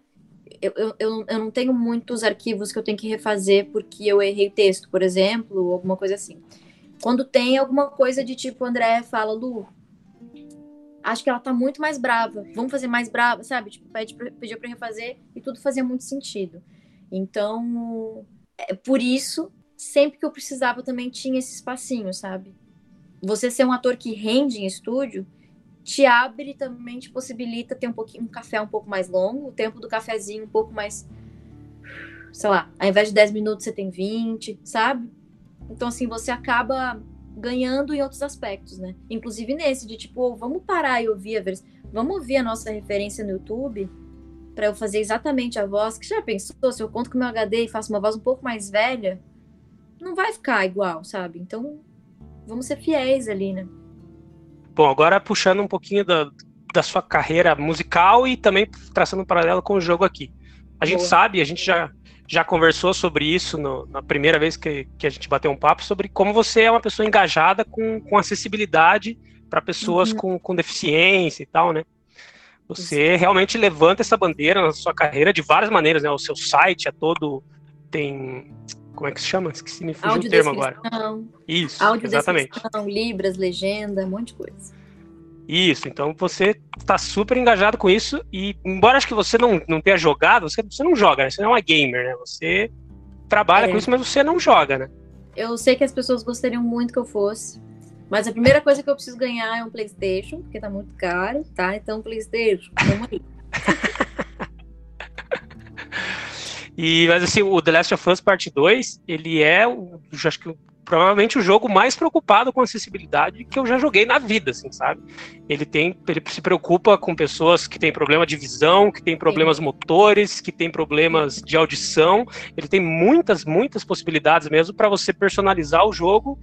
S4: Eu, eu, eu, eu não tenho muitos arquivos que eu tenho que refazer porque eu errei texto, por exemplo, alguma coisa assim. Quando tem alguma coisa de tipo, André fala, Lu, acho que ela tá muito mais brava, vamos fazer mais brava, sabe? Tipo, pede pra refazer e tudo fazia muito sentido. Então, é por isso sempre que eu precisava também tinha esse espacinho, sabe? Você ser um ator que rende em estúdio te abre também te possibilita ter um pouquinho um café um pouco mais longo, o tempo do cafezinho um pouco mais sei lá, ao invés de 10 minutos você tem 20, sabe? Então assim, você acaba ganhando em outros aspectos, né? Inclusive nesse de tipo, oh, vamos parar e ouvir a versão, vamos ouvir a nossa referência no YouTube para eu fazer exatamente a voz. Que já pensou se eu conto com meu HD e faço uma voz um pouco mais velha, não vai ficar igual, sabe? Então, vamos ser fiéis ali, né?
S1: Bom, agora puxando um pouquinho da, da sua carreira musical e também traçando um paralelo com o jogo aqui. A gente Boa. sabe, a gente já, já conversou sobre isso no, na primeira vez que, que a gente bateu um papo, sobre como você é uma pessoa engajada com, com acessibilidade para pessoas uhum. com, com deficiência e tal, né? Você Isso. realmente levanta essa bandeira na sua carreira de várias maneiras, né? O seu site é todo. Tem. Como é que se chama? Esqueci, me fugiu o termo agora. Isso, exatamente.
S4: Libras, legenda, um monte de coisa.
S1: Isso, então você está super engajado com isso e embora acho que você não, não tenha jogado, você, você não joga, né? Você não é uma gamer, né? Você trabalha é. com isso, mas você não joga, né?
S4: Eu sei que as pessoas gostariam muito que eu fosse, mas a primeira coisa que eu preciso ganhar é um PlayStation, porque tá muito caro, tá? Então, PlayStation, vamos aí.
S1: e, mas assim, o The Last of Us Part 2, ele é, o, acho que provavelmente o jogo mais preocupado com acessibilidade que eu já joguei na vida, assim, sabe? Ele tem, ele se preocupa com pessoas que têm problema de visão, que têm problemas motores, que têm problemas de audição. Ele tem muitas, muitas possibilidades mesmo para você personalizar o jogo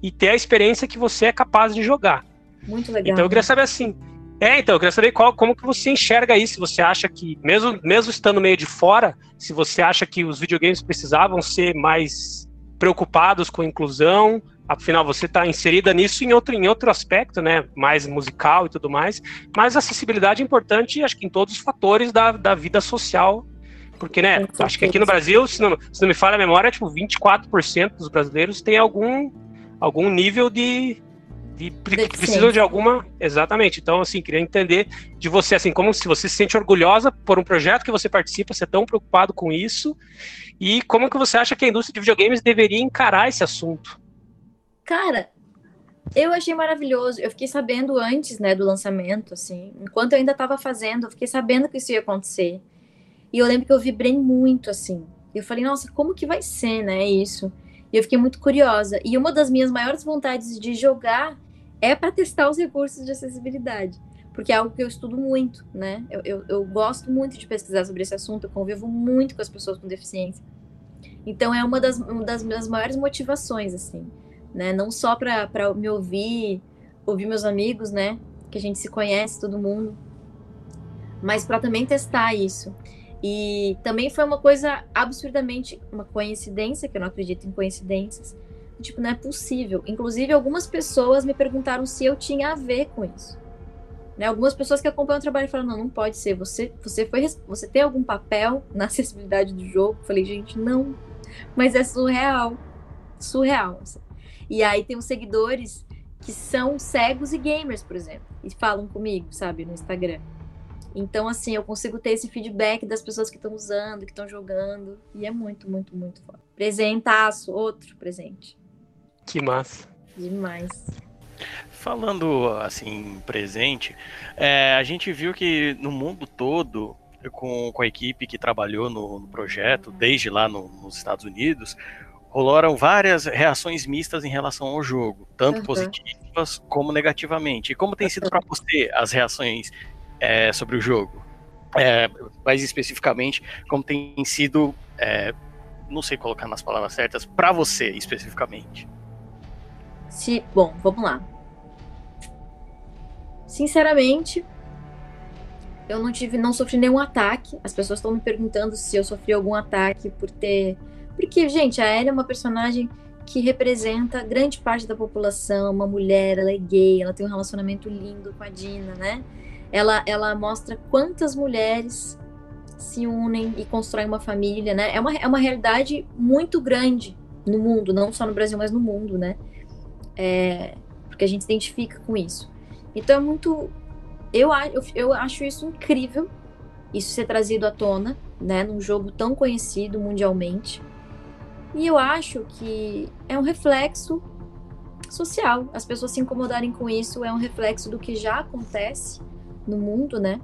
S1: e ter a experiência que você é capaz de jogar.
S4: Muito legal.
S1: Então eu queria saber assim. É, então, eu queria saber qual, como que você enxerga isso, se você acha que, mesmo, mesmo estando meio de fora, se você acha que os videogames precisavam ser mais preocupados com inclusão, afinal você está inserida nisso em outro, em outro aspecto, né, mais musical e tudo mais, mas acessibilidade é importante, acho que em todos os fatores da, da vida social porque, né, acho que aqui no Brasil, se não, se não me falha a memória, tipo, 24% dos brasileiros tem algum algum nível de, de precisam de alguma exatamente. Então assim queria entender de você assim como se você se sente orgulhosa por um projeto que você participa você é tão preocupado com isso e como que você acha que a indústria de videogames deveria encarar esse assunto?
S4: Cara eu achei maravilhoso. Eu fiquei sabendo antes né do lançamento assim. Enquanto eu ainda estava fazendo eu fiquei sabendo que isso ia acontecer. E eu lembro que eu vibrei muito assim. Eu falei nossa como que vai ser né isso? E eu fiquei muito curiosa. E uma das minhas maiores vontades de jogar é para testar os recursos de acessibilidade. Porque é algo que eu estudo muito, né? Eu, eu, eu, gosto muito de pesquisar sobre esse assunto, eu convivo muito com as pessoas com deficiência. Então é uma das, uma das minhas maiores motivações, assim, né? Não só para me ouvir, ouvir meus amigos, né? Que a gente se conhece, todo mundo, mas para também testar isso. E também foi uma coisa absurdamente uma coincidência, que eu não acredito em coincidências. Tipo, não é possível. Inclusive, algumas pessoas me perguntaram se eu tinha a ver com isso. Né? Algumas pessoas que acompanham o trabalho falaram: não, não pode ser. Você, você, foi, você tem algum papel na acessibilidade do jogo? Falei, gente, não. Mas é surreal. Surreal. Assim. E aí tem os seguidores que são cegos e gamers, por exemplo, e falam comigo, sabe, no Instagram. Então, assim, eu consigo ter esse feedback das pessoas que estão usando, que estão jogando. E é muito, muito, muito foda. Presentaço, outro presente.
S1: Que massa.
S4: Demais.
S2: Falando assim, presente, é, a gente viu que no mundo todo, com, com a equipe que trabalhou no, no projeto, desde lá no, nos Estados Unidos, rolaram várias reações mistas em relação ao jogo, tanto uhum. positivas como negativamente. E como tem sido para você as reações é, sobre o jogo. É, mais especificamente, como tem sido, é, não sei colocar nas palavras certas, para você especificamente.
S4: Se, bom, vamos lá. Sinceramente, eu não tive, não sofri nenhum ataque. As pessoas estão me perguntando se eu sofri algum ataque por ter, porque gente, a Ellie é uma personagem que representa grande parte da população, uma mulher, ela é gay, ela tem um relacionamento lindo com a Dina, né? ela, ela mostra quantas mulheres se unem e constroem uma família, né? É uma, é uma realidade muito grande no mundo, não só no Brasil, mas no mundo, né? É, porque a gente se identifica com isso. Então é muito. Eu, eu, eu acho isso incrível, isso ser trazido à tona, né? Num jogo tão conhecido mundialmente. E eu acho que é um reflexo social. As pessoas se incomodarem com isso é um reflexo do que já acontece no mundo, né?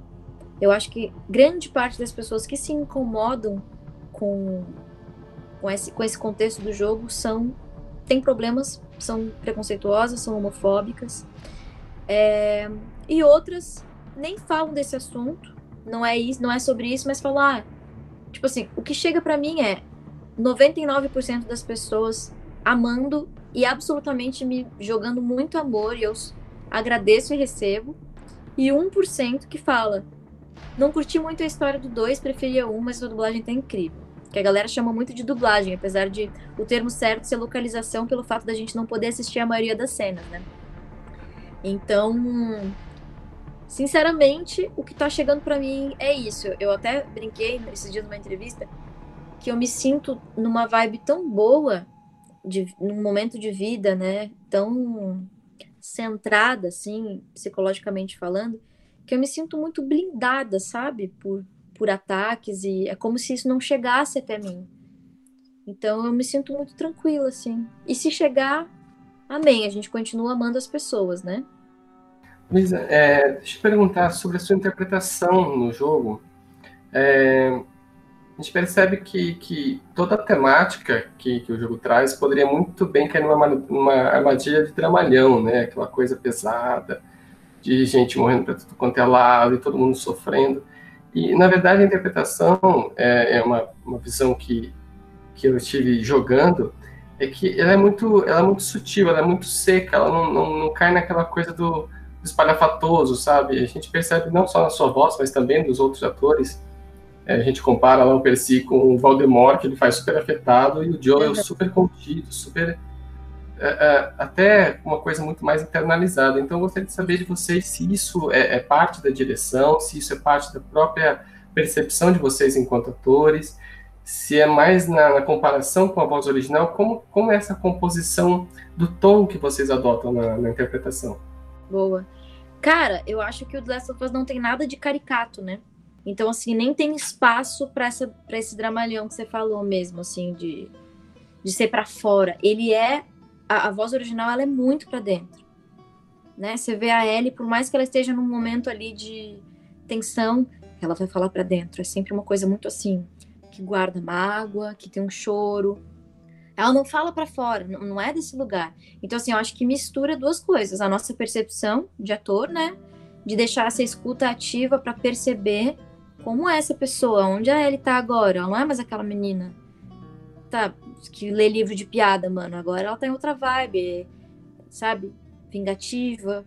S4: Eu acho que grande parte das pessoas que se incomodam com, com, esse, com esse contexto do jogo são têm problemas, são preconceituosas, são homofóbicas. É, e outras nem falam desse assunto, não é isso, não é sobre isso, mas falam, ah, tipo assim, o que chega para mim é 99% das pessoas amando e absolutamente me jogando muito amor e eu agradeço e recebo. E 1% que fala, não curti muito a história do 2, preferia um, mas a dublagem tá incrível. Que a galera chama muito de dublagem, apesar de o termo certo ser localização pelo fato da gente não poder assistir a maioria das cenas, né? Então, sinceramente, o que tá chegando para mim é isso. Eu até brinquei esses dias numa entrevista que eu me sinto numa vibe tão boa, de, num momento de vida, né? Tão centrada, assim, psicologicamente falando, que eu me sinto muito blindada, sabe? Por, por ataques e é como se isso não chegasse até mim. Então eu me sinto muito tranquila, assim. E se chegar, amém. A gente continua amando as pessoas, né?
S3: Luísa, é, deixa eu perguntar sobre a sua interpretação no jogo. É, a gente percebe que, que toda a temática que, que o jogo traz poderia muito bem cair numa, numa armadilha de dramalhão, né? Aquela coisa pesada, de gente morrendo para tudo quanto é lado e todo mundo sofrendo. E, na verdade, a interpretação é, é uma, uma visão que, que eu estive jogando, é que ela é muito, ela é muito sutil, ela é muito seca, ela não, não, não cai naquela coisa do, do espalhafatoso, sabe? A gente percebe não só na sua voz, mas também dos outros atores. É, a gente compara lá o Percy com o Voldemort, que ele faz super afetado, e o Joel uhum. super contido, super é, é, até uma coisa muito mais internalizada. Então, eu gostaria de saber de vocês se isso é, é, parte da direção, se isso é parte da própria percepção de vocês enquanto atores, se é mais na, na comparação com a voz original, como, como é essa composição do tom que vocês adotam na, na interpretação.
S4: Boa. Cara, eu acho que o The Last of Us não tem nada de caricato, né? Então, assim, nem tem espaço para esse dramalhão que você falou mesmo, assim, de, de ser para fora. Ele é a, a voz original ela é muito para dentro. Né? Você vê a Ellie, por mais que ela esteja num momento ali de tensão, ela vai falar para dentro. É sempre uma coisa muito assim, que guarda mágoa, que tem um choro. Ela não fala para fora, não, é desse lugar. Então, assim, eu acho que mistura duas coisas: a nossa percepção de ator, né? De deixar essa escuta ativa para perceber como é essa pessoa, onde a Ellie tá agora. Ela não é mais aquela menina. Tá, que lê livro de piada, mano. Agora ela tá em outra vibe, sabe? Vingativa.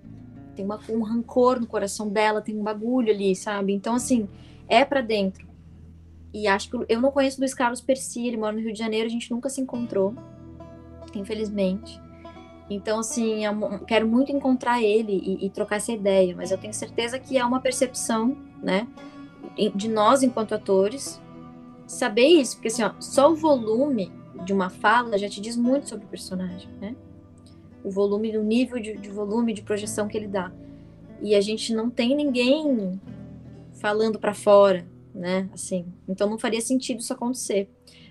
S4: Tem uma, um rancor no coração dela, tem um bagulho ali, sabe? Então, assim, é para dentro. E acho que eu não conheço Luiz Carlos Percy, ele mora no Rio de Janeiro, a gente nunca se encontrou, infelizmente. Então, assim, eu quero muito encontrar ele e, e, trocar essa ideia, mas eu tenho certeza que é uma percepção, né, de nós enquanto atores, saber isso, porque assim, ó, só o volume de uma fala já te diz muito sobre o personagem, né? O volume, o nível de, de volume de projeção que ele dá. E a gente não tem ninguém falando para fora, né? Assim, então não faria sentido isso acontecer.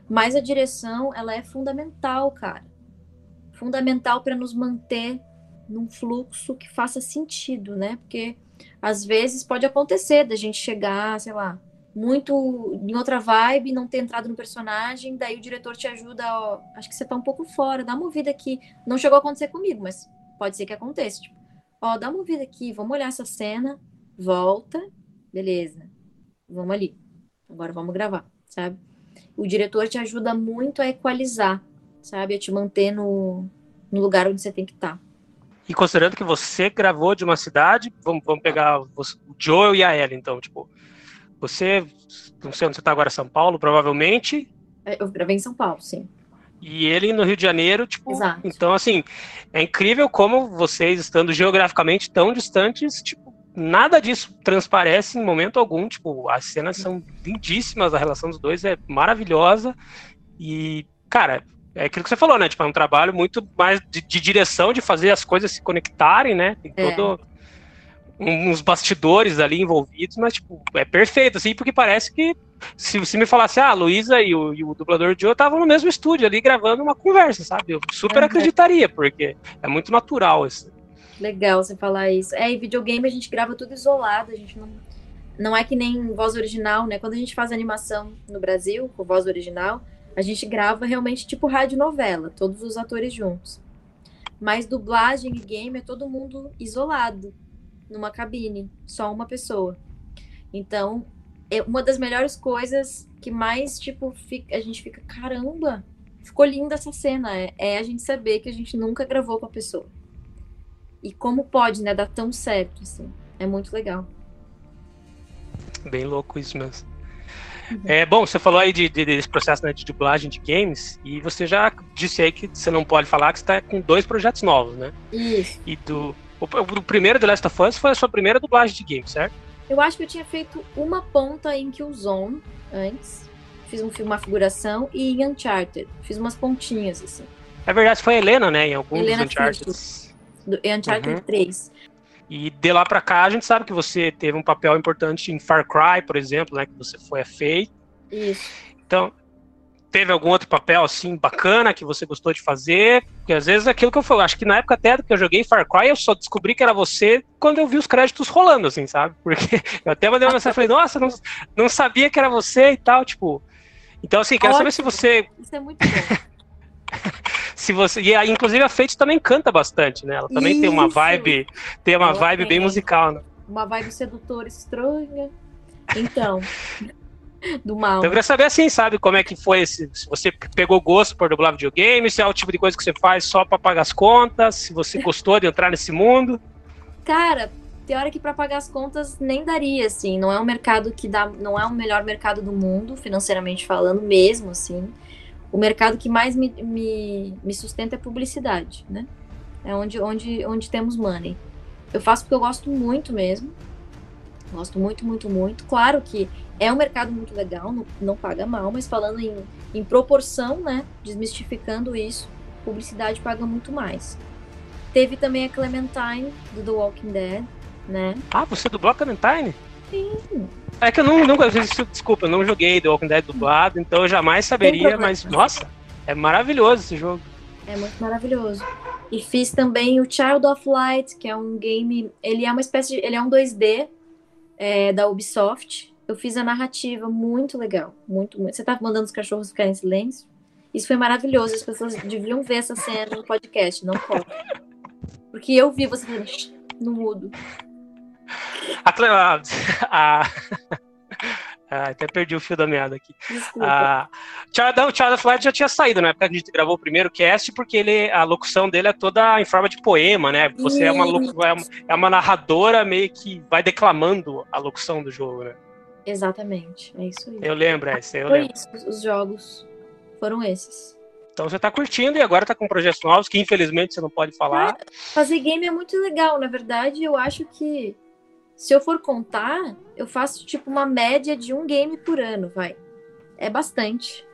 S4: Mas a direção, ela é fundamental, cara. Fundamental para nos manter num fluxo que faça sentido, né? Porque às vezes pode acontecer da gente chegar, sei lá, muito em outra vibe, não ter entrado no personagem, daí o diretor te ajuda, ó, acho que você tá um pouco fora, dá uma vida aqui. Não chegou a acontecer comigo, mas pode ser que aconteça. Tipo, ó, dá uma vida aqui, vamos olhar essa cena, volta, beleza, vamos ali. Agora vamos gravar, sabe? O diretor te ajuda muito a equalizar, sabe? A te manter no, no lugar onde você tem que estar. Tá.
S1: E considerando que você gravou de uma cidade, vamos, vamos pegar o Joel e a Ellie, então, tipo, você, não sei onde você está agora, São Paulo, provavelmente.
S4: É, eu gravei em São Paulo, sim.
S1: E ele no Rio de Janeiro, tipo.
S4: Exato.
S1: Então, assim, é incrível como vocês, estando geograficamente tão distantes, tipo, nada disso transparece em momento algum. Tipo, as cenas são lindíssimas, a relação dos dois é maravilhosa. E, cara, é aquilo que você falou, né? Tipo, é um trabalho muito mais de, de direção, de fazer as coisas se conectarem, né? Tem é. Uns bastidores ali envolvidos, mas, tipo, é perfeito, assim, porque parece que se, se me falasse, ah, a Luísa e o, e o dublador Joe estavam no mesmo estúdio ali gravando uma conversa, sabe? Eu super uhum. acreditaria, porque é muito natural isso.
S4: Legal você falar isso. É, e videogame a gente grava tudo isolado, a gente não. Não é que nem voz original, né? Quando a gente faz animação no Brasil, com voz original, a gente grava realmente tipo rádio novela, todos os atores juntos. Mas dublagem e game é todo mundo isolado, numa cabine, só uma pessoa. Então, é uma das melhores coisas que mais, tipo, fica, a gente fica, caramba, ficou linda essa cena. É, é, a gente saber que a gente nunca gravou com a pessoa. E como pode, né, dar tão certo, assim. É muito legal.
S1: Bem louco isso mesmo. Uhum. É, bom, você falou aí de, de, desse processo né, de dublagem de games, e você já disse aí que você não pode falar que você está com dois projetos novos, né?
S4: Isso.
S1: E do, o, o primeiro The Last of Us foi a sua primeira dublagem de game, certo?
S4: Eu acho que eu tinha feito uma ponta em Killzone antes. Fiz um filme, uma figuração, e em Uncharted. Fiz umas pontinhas, assim.
S1: É verdade, foi a Helena, né? Em alguns Helena dos Uncharted.
S4: Do, Uncharted uhum. 3.
S1: E de lá para cá a gente sabe que você teve um papel importante em Far Cry, por exemplo, né? Que você foi a Faye.
S4: Isso.
S1: Então, teve algum outro papel assim bacana que você gostou de fazer? Porque às vezes é aquilo que eu falo, acho que na época até que eu joguei Far Cry, eu só descobri que era você quando eu vi os créditos rolando, assim, sabe? Porque eu até mandei uma mensagem e falei, nossa, não, não sabia que era você e tal, tipo. Então, assim, quero Ótimo. saber se você.
S4: Isso é muito bom.
S1: se você e a, inclusive a Fate também canta bastante, né? Ela também Isso. tem uma vibe, tem uma Ela vibe tem bem musical, né?
S4: Uma vibe sedutora estranha. Então, do mal.
S1: Então, eu queria saber assim, sabe, como é que foi esse, se você pegou gosto por dublar videogame, se é o tipo de coisa que você faz só para pagar as contas, se você gostou de entrar nesse mundo.
S4: Cara, tem hora que para pagar as contas nem daria, assim, não é um mercado que dá, não é o melhor mercado do mundo, financeiramente falando mesmo, assim o mercado que mais me, me, me sustenta é publicidade, né? É onde, onde, onde temos money. Eu faço porque eu gosto muito mesmo. Gosto muito, muito, muito. Claro que é um mercado muito legal, não, não paga mal, mas falando em, em proporção, né? Desmistificando isso, publicidade paga muito mais. Teve também a Clementine, do The Walking Dead, né?
S1: Ah, você dublou a Clementine?
S4: Sim.
S1: É que eu não, nunca, desculpa, eu não joguei The Walking Dead dublado, então eu jamais saberia, mas nossa, é maravilhoso esse jogo.
S4: É muito maravilhoso. E fiz também o Child of Light, que é um game, ele é uma espécie de, ele é um 2D é, da Ubisoft. Eu fiz a narrativa, muito legal, muito, muito. Você tá mandando os cachorros ficarem em silêncio? Isso foi maravilhoso, as pessoas deviam ver essa cena no podcast, não pode. Porque eu vi você no mudo.
S1: A, a, ah, até perdi o fio da meada aqui.
S4: Desculpa.
S1: o Child of Light já tinha saído na época que a gente gravou o primeiro cast, porque ele, a locução dele é toda em forma de poema, né? Você é uma, é uma, é uma narradora meio que vai declamando a locução do jogo, né?
S4: Exatamente, é isso aí.
S1: Eu lembro, é, eu Foi lembro.
S4: Isso, os jogos foram esses.
S1: Então você tá curtindo e agora tá com projetos novos que infelizmente você não pode falar.
S4: fazer game é muito legal, na verdade, eu acho que se eu for contar, eu faço tipo uma média de um game por ano, vai. É bastante.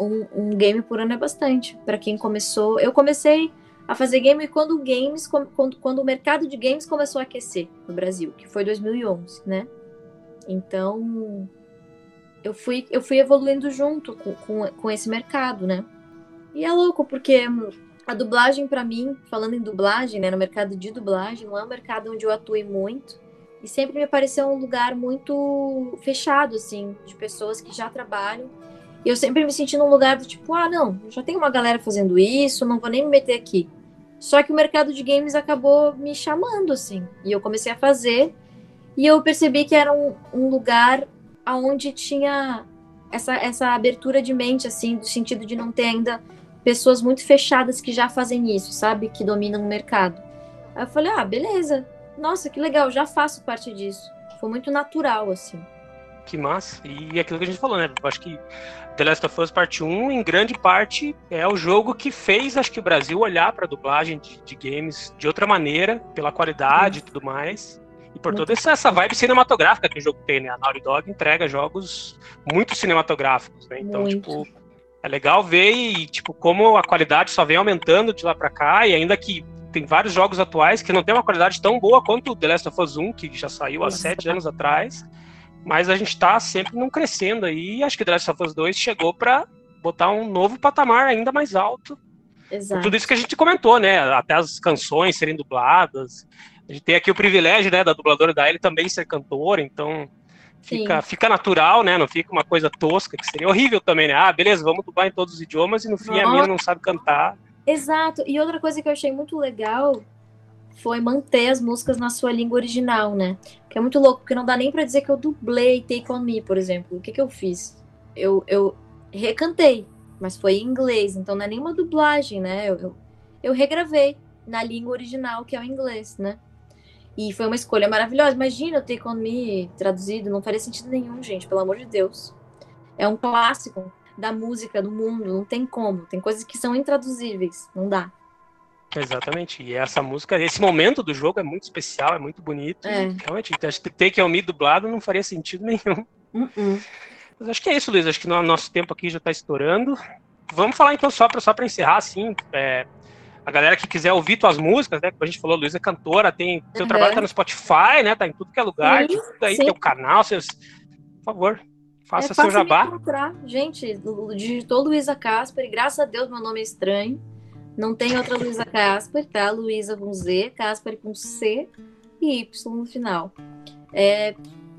S4: Um, um game por ano é bastante. para quem começou. Eu comecei a fazer game quando games quando, quando o mercado de games começou a aquecer no Brasil, que foi 2011, né? Então eu fui eu fui evoluindo junto com, com, com esse mercado, né? E é louco porque a dublagem para mim, falando em dublagem, né, no mercado de dublagem, não é um mercado onde eu atue muito. E sempre me pareceu um lugar muito fechado, assim, de pessoas que já trabalham. E eu sempre me senti num lugar do tipo, ah, não, já tem uma galera fazendo isso, não vou nem me meter aqui. Só que o mercado de games acabou me chamando, assim. E eu comecei a fazer. E eu percebi que era um, um lugar onde tinha essa, essa abertura de mente, assim, do sentido de não ter ainda pessoas muito fechadas que já fazem isso, sabe? Que dominam o mercado. Aí eu falei, ah, beleza, nossa, que legal, já faço parte disso. Foi muito natural, assim.
S1: Que massa. E aquilo que a gente falou, né? Acho que The Last of Us Parte 1, em grande parte, é o jogo que fez, acho que, o Brasil olhar para a dublagem de, de, games de outra maneira, pela qualidade e tudo mais. E por toda essa, essa vibe cinematográfica que o jogo tem, né? A Naughty Dog entrega jogos muito cinematográficos, né? Então, muito. tipo, é legal ver e, tipo, como a qualidade só vem aumentando de lá para cá, e ainda que tem vários jogos atuais que não tem uma qualidade tão boa quanto o The Last of Us 1, que já saiu há sete anos atrás. mas a gente está sempre num crescendo aí. E acho que The Last of Us 2 chegou para botar um novo patamar ainda mais alto.
S4: Exato.
S1: Tudo isso que a gente comentou, né? Até as canções serem dubladas. A gente tem aqui o privilégio, né, da dubladora da Ellie também ser cantora, então fica, fica natural, né? Não fica uma coisa tosca, que seria horrível também, né? Ah, beleza, vamos dublar em todos os idiomas e no fim a minha não sabe cantar.
S4: Exato. E outra coisa que eu achei muito legal foi manter as músicas na sua língua original, né? Que é muito louco, porque não dá nem para dizer que eu dublei Take On Me, por exemplo. O que que eu fiz? Eu, eu recantei, mas foi em inglês, então não é nenhuma dublagem, né? Eu, eu, eu regravei na língua original, que é o inglês, né? E foi uma escolha maravilhosa. Imagina o Take On Me traduzido, não faria sentido nenhum, gente, pelo amor de Deus. É um clássico da música do mundo, não tem como. Tem coisas que são intraduzíveis, não dá.
S1: Exatamente. E essa música, esse momento do jogo é muito especial, é muito bonito.
S4: É.
S1: Realmente, Take On Me dublado não faria sentido nenhum.
S4: Uh -uh.
S1: Mas acho que é isso, Luiz. Acho que o nosso tempo aqui já está estourando. Vamos falar então só para só encerrar, assim. É, a galera que quiser ouvir tuas músicas, né? Como a gente falou, Luiz é cantora, tem. Seu
S4: Uhum.
S1: trabalho tá no Spotify, né? Tá em tudo que é lugar,
S4: Sim,
S1: tem tudo aí,
S4: sim.
S1: teu canal, seus. Por favor, faça
S4: é
S1: seu jabá.
S4: encontrar. Gente, digitou Luísa Casper, e graças a Deus meu nome é estranho. Não tem outra Luísa Casper, tá? Luísa com Z, Casper com C e Y no final. É,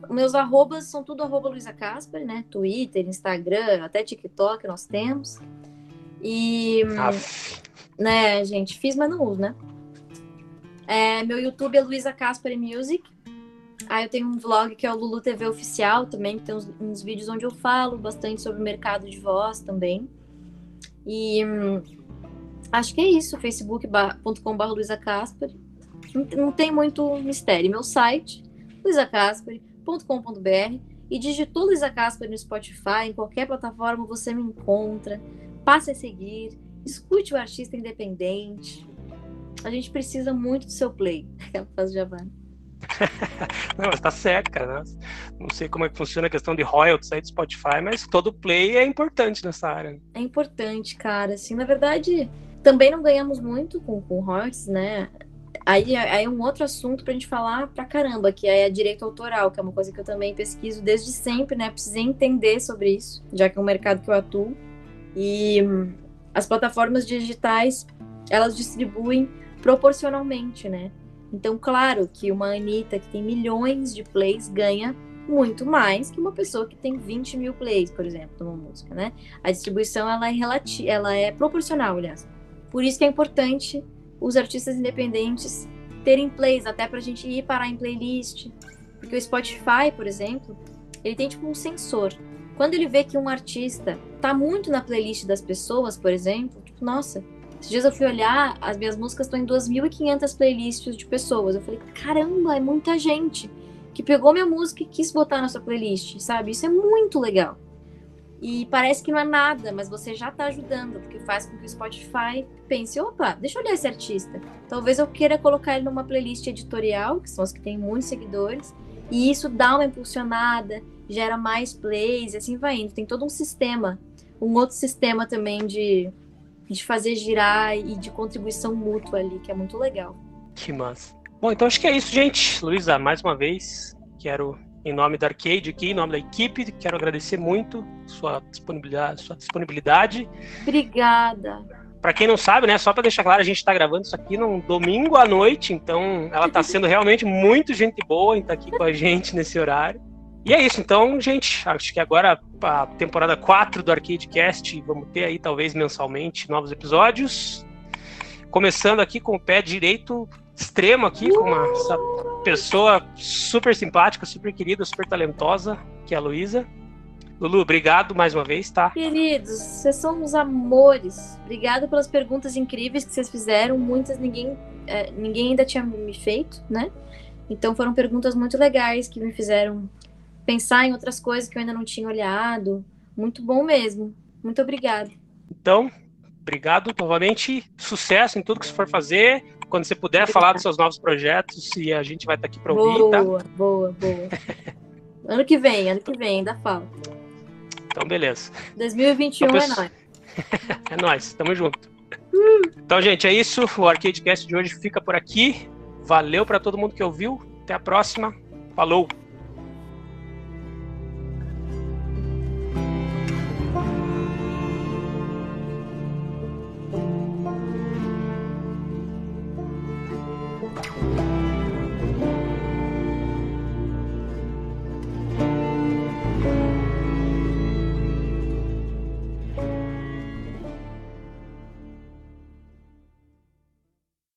S4: meus arrobas são tudo arroba Luísa Casper, né? Twitter, Instagram, até TikTok nós temos. E,
S1: Aff,
S4: né, gente, fiz, mas não uso, né? É, meu YouTube é Luísa Casper Music. Aí eu tenho um vlog que é o Lulu TV Oficial também, que tem uns, uns vídeos onde eu falo bastante sobre o mercado de voz também. E hum, acho que é isso, facebook.com.br Luísa Casper. Não, tem muito mistério. Meu site, luisacasper.com.br e digitou Luísa Casper no Spotify, em qualquer plataforma você me encontra. Passe a seguir, escute o artista independente. A gente precisa muito do seu play. Aquela faz Java.
S1: não, mas tá certo, cara. né? Não sei como é que funciona a questão de royalties aí do Spotify, mas todo play é importante nessa área. né?
S4: É importante, cara. Assim, na verdade, também não ganhamos muito com, com royalties, né? Aí, aí é um outro assunto pra gente falar pra caramba, que é direito autoral, que é uma coisa que eu também pesquiso desde sempre, né? Precisei entender sobre isso, já que é um mercado que eu atuo. E as plataformas digitais, elas distribuem proporcionalmente, né? Então, claro que uma Anitta que tem milhões de plays ganha muito mais que uma pessoa que tem 20 mil plays, por exemplo, numa música, né? A distribuição ela é, relati ela é proporcional, aliás. Por isso que é importante os artistas independentes terem plays, até pra gente ir parar em playlist. Porque o Spotify, por exemplo, ele tem tipo um sensor. Quando ele vê que um artista tá muito na playlist das pessoas, por exemplo, tipo, nossa, esses dias eu fui olhar, as minhas músicas estão em 2.500 playlists de pessoas. Eu falei, caramba, é muita gente que pegou minha música e quis botar na sua playlist, sabe? Isso é muito legal. E parece que não é nada, mas você já tá ajudando, porque faz com que o Spotify pense, opa, deixa eu olhar esse artista. Talvez eu queira colocar ele numa playlist editorial, que são as que tem muitos seguidores, e isso dá uma impulsionada, gera mais plays, e assim vai indo. Tem todo um sistema, um outro sistema também de, de fazer girar e de contribuição mútua ali, que é muito legal.
S1: Que massa. Bom, então acho que é isso, gente. Luísa, mais uma vez, quero, em nome da Arcade aqui, em nome da equipe, quero agradecer muito sua disponibilidade. Sua disponibilidade.
S4: Obrigada.
S1: Para quem não sabe, né, só para deixar claro, a gente está gravando isso aqui num domingo à noite, então ela está sendo realmente muito gente boa em estar aqui com a gente nesse horário. E é isso, então, gente, acho que agora a temporada 4 do Arcadecast, vamos ter aí talvez mensalmente novos episódios. Começando aqui com o pé direito extremo aqui, com uma pessoa super simpática, super querida, super talentosa, que é a Luísa. Lulu, obrigado mais uma vez, tá?
S4: Queridos, vocês são uns amores. Obrigada pelas perguntas incríveis que vocês fizeram. Muitas ninguém, é, ninguém ainda tinha me feito, né? Então foram perguntas muito legais que me fizeram pensar em outras coisas que eu ainda não tinha olhado. Muito bom mesmo. Muito obrigada.
S1: Então, obrigado novamente. Sucesso em tudo que você for fazer. Quando você puder
S4: Obrigada.
S1: falar dos seus novos projetos, e a gente vai estar aqui para ouvir, tá?
S4: Boa, boa, boa. ano que vem, ano que vem, ainda falta.
S1: Então, beleza.
S4: 2021
S1: Então,
S4: é nóis.
S1: É nóis, tamo junto. Então, gente, é isso. O Arcadecast de hoje fica por aqui. Valeu para todo mundo que ouviu. Até a próxima. Falou!